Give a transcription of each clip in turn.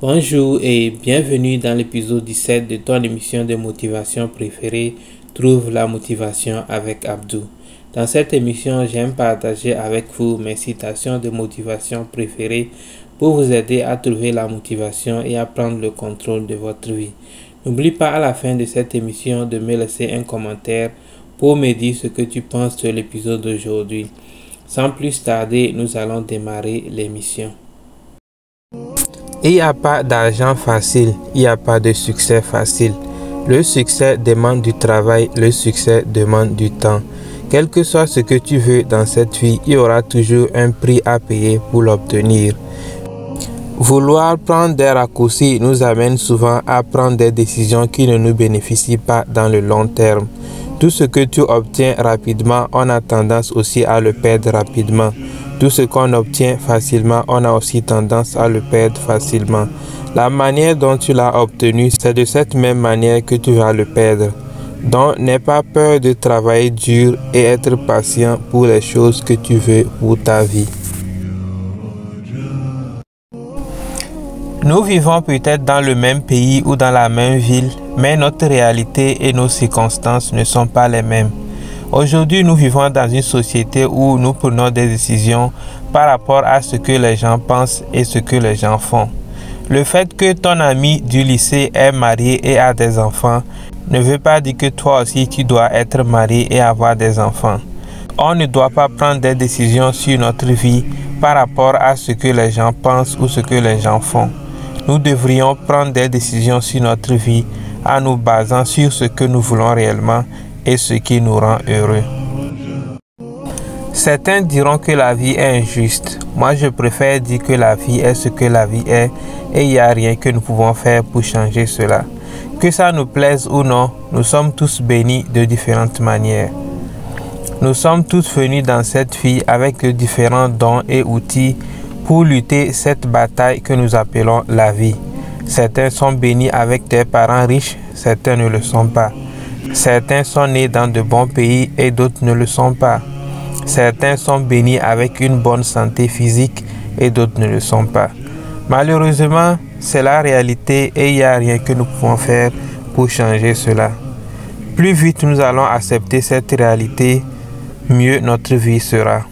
Bonjour et bienvenue dans l'épisode 17 de ton émission de motivation préférée Trouve la motivation avec Abdou. Dans cette émission, j'aime partager avec vous mes citations de motivation préférées pour vous aider à trouver la motivation et à prendre le contrôle de votre vie. N'oublie pas à la fin de cette émission de me laisser un commentaire pour me dire ce que tu penses de l'épisode d'aujourd'hui. Sans plus tarder, nous allons démarrer l'émission. Il n'y a pas d'argent facile, il n'y a pas de succès facile. Le succès demande du travail, le succès demande du temps. Quel que soit ce que tu veux dans cette vie, il y aura toujours un prix à payer pour l'obtenir. Vouloir prendre des raccourcis nous amène souvent à prendre des décisions qui ne nous bénéficient pas dans le long terme. Tout ce que tu obtiens rapidement, on a tendance aussi à le perdre rapidement. Tout ce qu'on obtient facilement, on a aussi tendance à le perdre facilement. La manière dont tu l'as obtenu, c'est de cette même manière que tu vas le perdre. Donc, n'aie pas peur de travailler dur et être patient pour les choses que tu veux pour ta vie. Nous vivons peut-être dans le même pays ou dans la même ville, mais notre réalité et nos circonstances ne sont pas les mêmes. Aujourd'hui, nous vivons dans une société où nous prenons des décisions par rapport à ce que les gens pensent et ce que les gens font. Le fait que ton ami du lycée est marié et a des enfants ne veut pas dire que toi aussi tu dois être marié et avoir des enfants. On ne doit pas prendre des décisions sur notre vie par rapport à ce que les gens pensent ou ce que les gens font. Nous devrions prendre des décisions sur notre vie en nous basant sur ce que nous voulons réellement et ce qui nous rend heureux. Certains diront que la vie est injuste. Moi, je préfère dire que la vie est ce que la vie est et il n'y a rien que nous pouvons faire pour changer cela. Que ça nous plaise ou non, nous sommes tous bénis de différentes manières. Nous sommes tous venus dans cette vie avec de différents dons et outils pour lutter cette bataille que nous appelons la vie. Certains sont bénis avec des parents riches, certains ne le sont pas. Certains sont nés dans de bons pays et d'autres ne le sont pas. Certains sont bénis avec une bonne santé physique et d'autres ne le sont pas. Malheureusement, c'est la réalité et il n'y a rien que nous pouvons faire pour changer cela. Plus vite nous allons accepter cette réalité, mieux notre vie sera.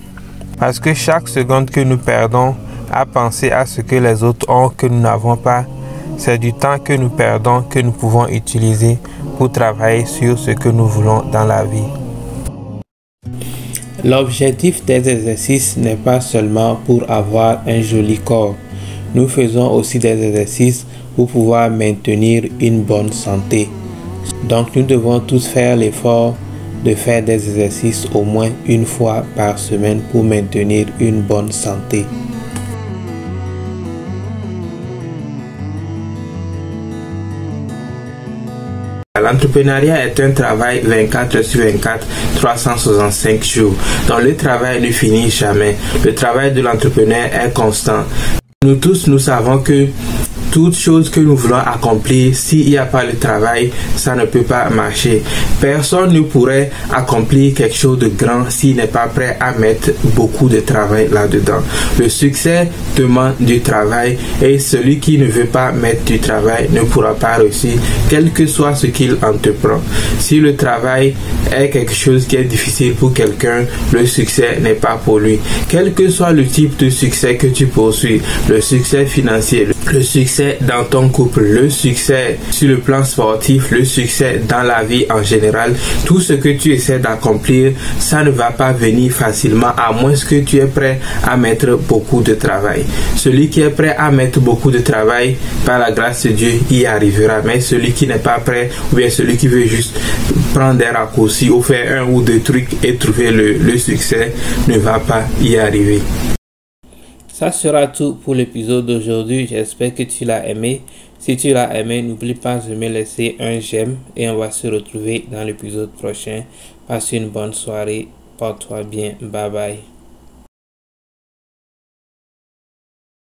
Parce que chaque seconde que nous perdons à penser à ce que les autres ont que nous n'avons pas, c'est du temps que nous perdons que nous pouvons utiliser pour travailler sur ce que nous voulons dans la vie. L'objectif des exercices n'est pas seulement pour avoir un joli corps. Nous faisons aussi des exercices pour pouvoir maintenir une bonne santé. Donc nous devons tous faire l'effort de faire des exercices au moins une fois par semaine pour maintenir une bonne santé. L'entrepreneuriat est un travail 24 sur 24, 365 jours. Donc le travail ne finit jamais. Le travail de l'entrepreneur est constant. Nous tous, nous savons que toute chose que nous voulons accomplir, s'il n'y a pas le travail, ça ne peut pas marcher. Personne ne pourrait accomplir quelque chose de grand s'il n'est pas prêt à mettre beaucoup de travail là-dedans. Le succès demande du travail et celui qui ne veut pas mettre du travail ne pourra pas réussir, quel que soit ce qu'il entreprend. Si le travail est quelque chose qui est difficile pour quelqu'un, le succès n'est pas pour lui. Quel que soit le type de succès que tu poursuis, le succès financier, le dans ton couple, le succès sur le plan sportif, le succès dans la vie en général, tout ce que tu essaies d'accomplir, ça ne va pas venir facilement à moins que tu es prêt à mettre beaucoup de travail. Celui qui est prêt à mettre beaucoup de travail, par la grâce de Dieu, y arrivera. Mais celui qui n'est pas prêt, ou bien celui qui veut juste prendre des raccourcis ou faire un ou deux trucs et trouver le succès, ne va pas y arriver. Ça sera tout pour l'épisode d'aujourd'hui. J'espère que tu l'as aimé. Si tu l'as aimé, n'oublie pas de me laisser un j'aime et on va se retrouver dans l'épisode prochain. Passe une bonne soirée. Porte-toi bien. Bye bye.